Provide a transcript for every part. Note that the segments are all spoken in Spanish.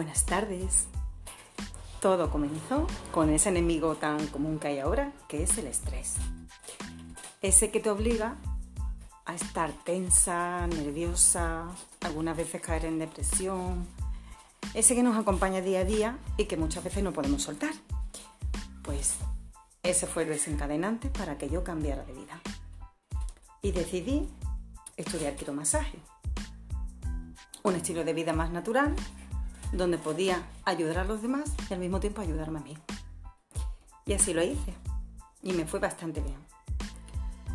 Buenas tardes. Todo comenzó con ese enemigo tan común que hay ahora, que es el estrés. Ese que te obliga a estar tensa, nerviosa, algunas veces caer en depresión. Ese que nos acompaña día a día y que muchas veces no podemos soltar. Pues ese fue el desencadenante para que yo cambiara de vida. Y decidí estudiar quiromasaje. Un estilo de vida más natural donde podía ayudar a los demás y al mismo tiempo ayudarme a mí. Y así lo hice. Y me fue bastante bien.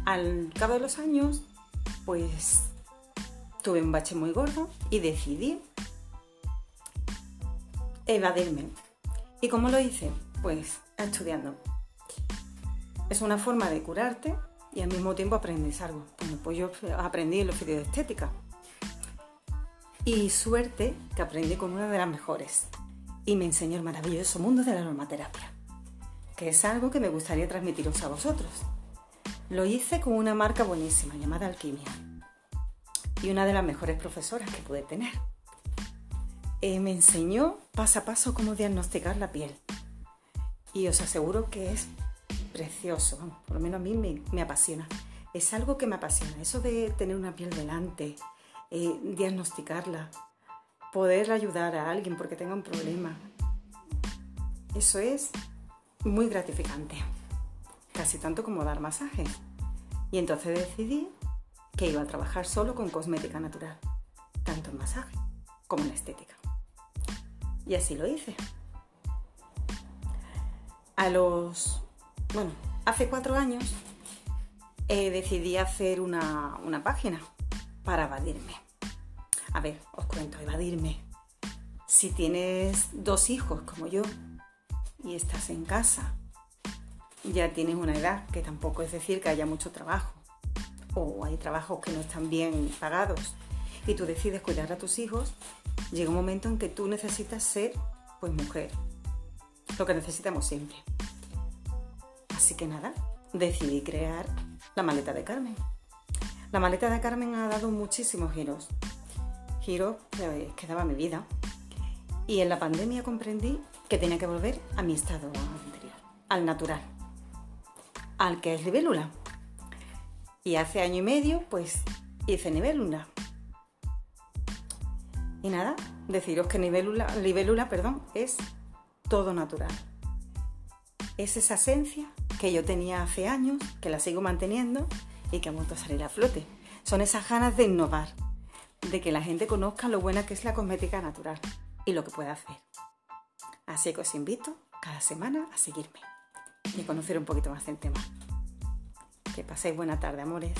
Al cabo de los años, pues tuve un bache muy gordo y decidí evadirme. ¿Y cómo lo hice? Pues estudiando. Es una forma de curarte y al mismo tiempo aprendes algo. Bueno, pues yo aprendí el oficio de estética y suerte que aprendí con una de las mejores y me enseñó el maravilloso mundo de la aromaterapia, que es algo que me gustaría transmitiros a vosotros. Lo hice con una marca buenísima llamada Alquimia y una de las mejores profesoras que pude tener. Eh, me enseñó paso a paso cómo diagnosticar la piel y os aseguro que es precioso, por lo menos a mí me apasiona. Es algo que me apasiona, eso de tener una piel delante, diagnosticarla, poder ayudar a alguien porque tenga un problema. Eso es muy gratificante, casi tanto como dar masajes. Y entonces decidí que iba a trabajar solo con cosmética natural, tanto en masaje como en estética. Y así lo hice. A los, bueno, hace cuatro años eh, decidí hacer una, una página para evadirme. A ver, os cuento, evadirme. Si tienes dos hijos como yo y estás en casa, ya tienes una edad, que tampoco es decir que haya mucho trabajo, o hay trabajos que no están bien pagados, y tú decides cuidar a tus hijos, llega un momento en que tú necesitas ser, pues, mujer. Lo que necesitamos siempre. Así que nada, decidí crear la maleta de Carmen. La maleta de Carmen ha dado muchísimos giros. Giros que daba mi vida. Y en la pandemia comprendí que tenía que volver a mi estado anterior, al natural, al que es libélula. Y hace año y medio, pues hice libélula. Y nada, deciros que libélula, perdón, es todo natural. Es esa esencia que yo tenía hace años, que la sigo manteniendo y que ha vuelto a salir a flote. Son esas ganas de innovar, de que la gente conozca lo buena que es la cosmética natural y lo que puede hacer. Así que os invito cada semana a seguirme y a conocer un poquito más del tema. Que paséis buena tarde, amores.